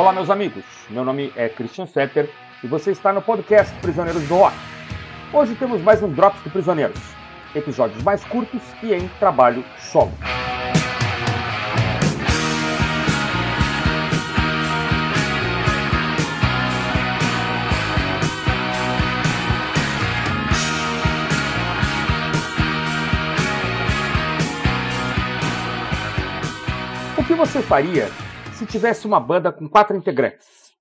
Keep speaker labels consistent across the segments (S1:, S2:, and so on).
S1: Olá, meus amigos. Meu nome é Christian Fetter e você está no podcast Prisioneiros do Rock. Hoje temos mais um Drops do Prisioneiros, episódios mais curtos e em trabalho solo. O que você faria se tivesse uma banda com quatro integrantes?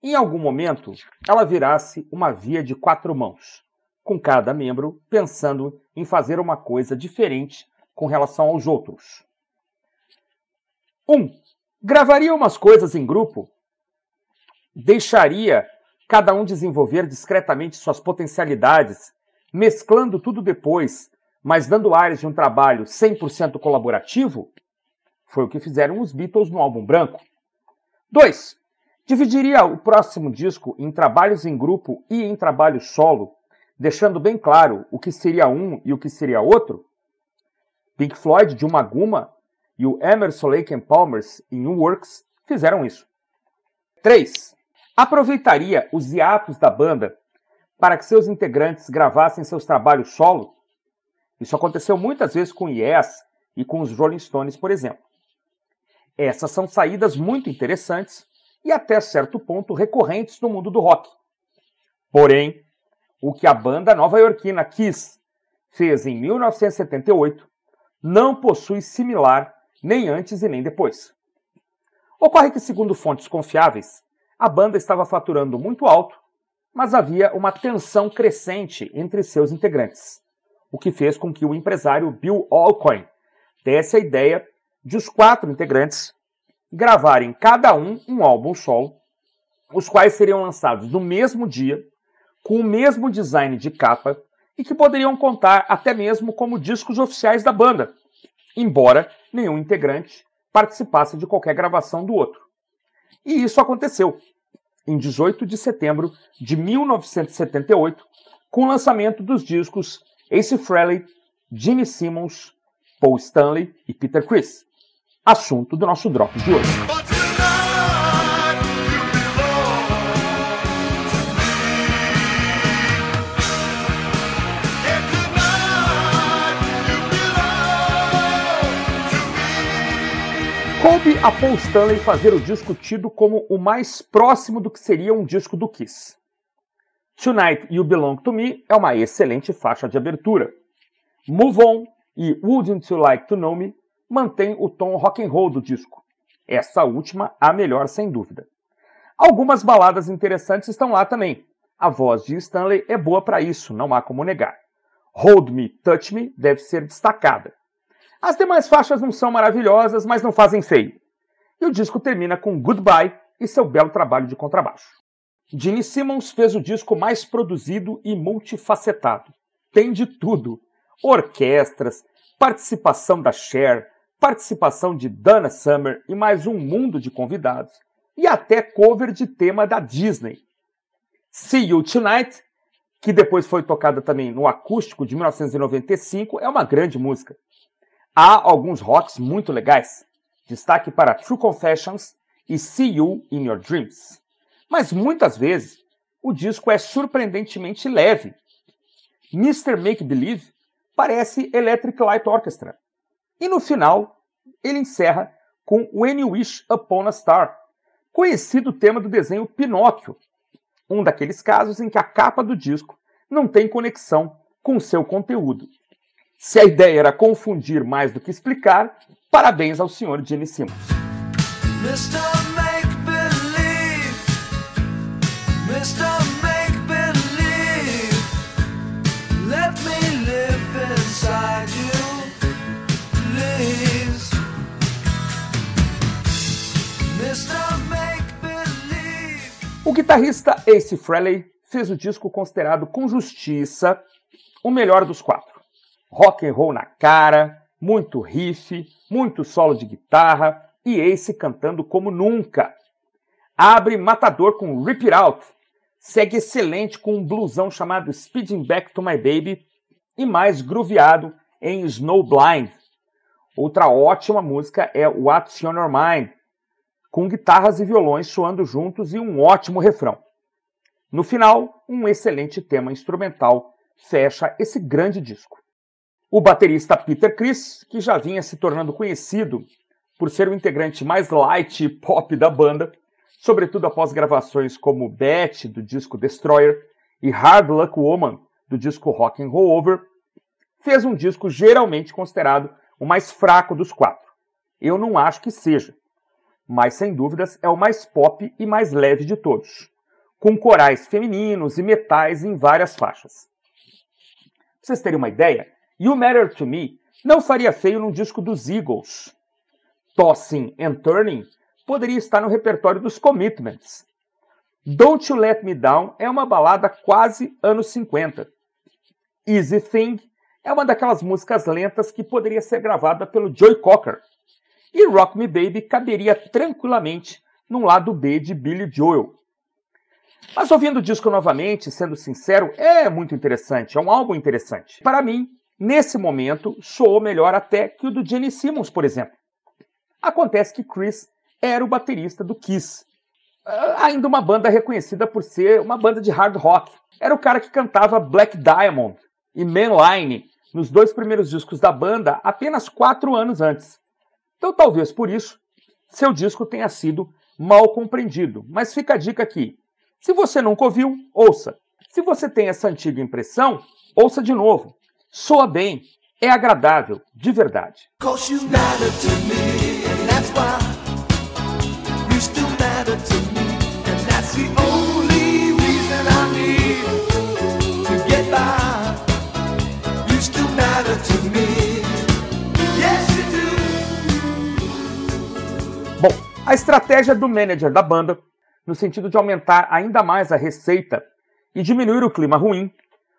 S1: Em algum momento, ela virasse uma via de quatro mãos, com cada membro pensando em fazer uma coisa diferente com relação aos outros. 1. Um, gravaria umas coisas em grupo? Deixaria cada um desenvolver discretamente suas potencialidades, mesclando tudo depois, mas dando áreas de um trabalho 100% colaborativo? Foi o que fizeram os Beatles no álbum branco. 2. Dividiria o próximo disco em trabalhos em grupo e em trabalho solo, deixando bem claro o que seria um e o que seria outro? Pink Floyd, de uma guma, e o Emerson Lake and Palmer's em Works fizeram isso. 3. Aproveitaria os hiatos da banda para que seus integrantes gravassem seus trabalhos solo? Isso aconteceu muitas vezes com Yes e com os Rolling Stones, por exemplo. Essas são saídas muito interessantes e até certo ponto recorrentes no mundo do rock. Porém, o que a banda nova-iorquina Kiss fez em 1978 não possui similar nem antes e nem depois. Ocorre que, segundo fontes confiáveis, a banda estava faturando muito alto, mas havia uma tensão crescente entre seus integrantes, o que fez com que o empresário Bill Alcoin desse a ideia de os quatro integrantes gravarem cada um um álbum solo, os quais seriam lançados no mesmo dia, com o mesmo design de capa e que poderiam contar até mesmo como discos oficiais da banda, embora nenhum integrante participasse de qualquer gravação do outro. E isso aconteceu em 18 de setembro de 1978, com o lançamento dos discos Ace Frehley, Gene Simmons, Paul Stanley e Peter Criss assunto do nosso drop de hoje. Coube a Paul Stanley fazer o disco tido como o mais próximo do que seria um disco do Kiss. Tonight You Belong to Me é uma excelente faixa de abertura. Move On e Wouldn't You Like to Know Me mantém o tom rock and roll do disco. Essa última a melhor sem dúvida. Algumas baladas interessantes estão lá também. A voz de Stanley é boa para isso, não há como negar. Hold Me, Touch Me deve ser destacada. As demais faixas não são maravilhosas, mas não fazem feio. E o disco termina com Goodbye e seu belo trabalho de contrabaixo. Gene Simmons fez o disco mais produzido e multifacetado. Tem de tudo: orquestras, participação da Cher, participação de Dana Summer e mais um mundo de convidados, e até cover de tema da Disney. See You Tonight, que depois foi tocada também no acústico de 1995, é uma grande música. Há alguns rocks muito legais. Destaque para True Confessions e See You in Your Dreams. Mas muitas vezes o disco é surpreendentemente leve. Mr. Make Believe parece Electric Light Orchestra, e no final, ele encerra com When You Wish Upon a Star, conhecido tema do desenho Pinóquio, um daqueles casos em que a capa do disco não tem conexão com o seu conteúdo. Se a ideia era confundir mais do que explicar, parabéns ao Sr. Gene Simmons. Guitarrista Ace Frehley fez o disco considerado com justiça o melhor dos quatro. Rock and roll na cara, muito riff, muito solo de guitarra e Ace cantando como nunca. Abre matador com Rip It Out, segue excelente com um blusão chamado Speeding Back to My Baby e mais grooveado em Snowblind. Outra ótima música é What's On Your Mind, com guitarras e violões soando juntos e um ótimo refrão. No final, um excelente tema instrumental fecha esse grande disco. O baterista Peter Criss, que já vinha se tornando conhecido por ser o integrante mais light e pop da banda, sobretudo após gravações como Beth, do disco Destroyer, e Hard Luck Woman, do disco Rock and Roll Over, fez um disco geralmente considerado o mais fraco dos quatro. Eu não acho que seja, mas sem dúvidas é o mais pop e mais leve de todos, com corais femininos e metais em várias faixas. Pra vocês terem uma ideia, You Matter to Me não faria feio num disco dos Eagles. Tossing and Turning poderia estar no repertório dos Commitments. Don't You Let Me Down é uma balada quase anos 50. Easy Thing é uma daquelas músicas lentas que poderia ser gravada pelo Joey Cocker. E Rock Me Baby caberia tranquilamente num lado B de Billy Joel. Mas ouvindo o disco novamente, sendo sincero, é muito interessante, é um álbum interessante. Para mim, nesse momento, soou melhor até que o do Jenny Simmons, por exemplo. Acontece que Chris era o baterista do Kiss. Ah, ainda uma banda reconhecida por ser uma banda de hard rock. Era o cara que cantava Black Diamond e Manline nos dois primeiros discos da banda apenas quatro anos antes. Então talvez por isso seu disco tenha sido mal compreendido. Mas fica a dica aqui. Se você nunca ouviu, ouça. Se você tem essa antiga impressão, ouça de novo. Soa bem, é agradável, de verdade. Bom, a estratégia do manager da banda, no sentido de aumentar ainda mais a receita e diminuir o clima ruim,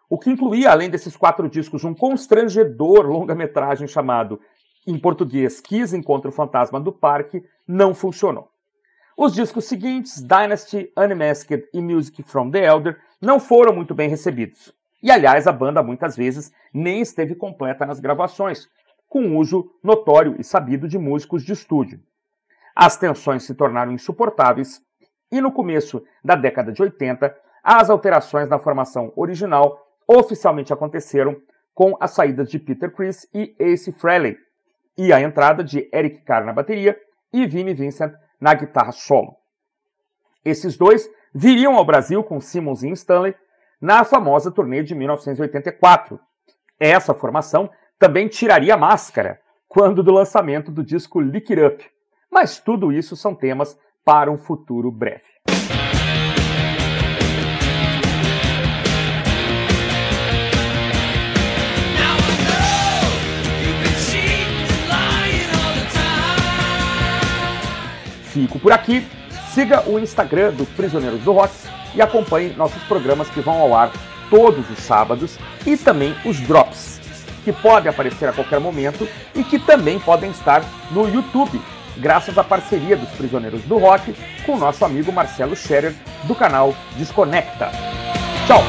S1: o que incluía, além desses quatro discos, um constrangedor longa-metragem chamado, em português, Kiss Encontra o Fantasma do Parque, não funcionou. Os discos seguintes, Dynasty, Unmasked e Music from the Elder, não foram muito bem recebidos. E aliás, a banda muitas vezes nem esteve completa nas gravações, com uso notório e sabido de músicos de estúdio. As tensões se tornaram insuportáveis e no começo da década de 80, as alterações na formação original oficialmente aconteceram com as saídas de Peter Criss e Ace Frehley, e a entrada de Eric Carr na bateria e Vinnie Vincent na guitarra solo. Esses dois viriam ao Brasil com Simmons e Stanley na famosa turnê de 1984. Essa formação também tiraria a máscara quando do lançamento do disco Lick It Up. Mas tudo isso são temas para um futuro breve. Fico por aqui. Siga o Instagram do Prisioneiros do Rock e acompanhe nossos programas que vão ao ar todos os sábados e também os drops, que podem aparecer a qualquer momento e que também podem estar no YouTube, graças à parceria dos Prisioneiros do Rock com o nosso amigo Marcelo Scherer do canal Desconecta. Tchau!